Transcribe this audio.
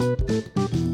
Thank you.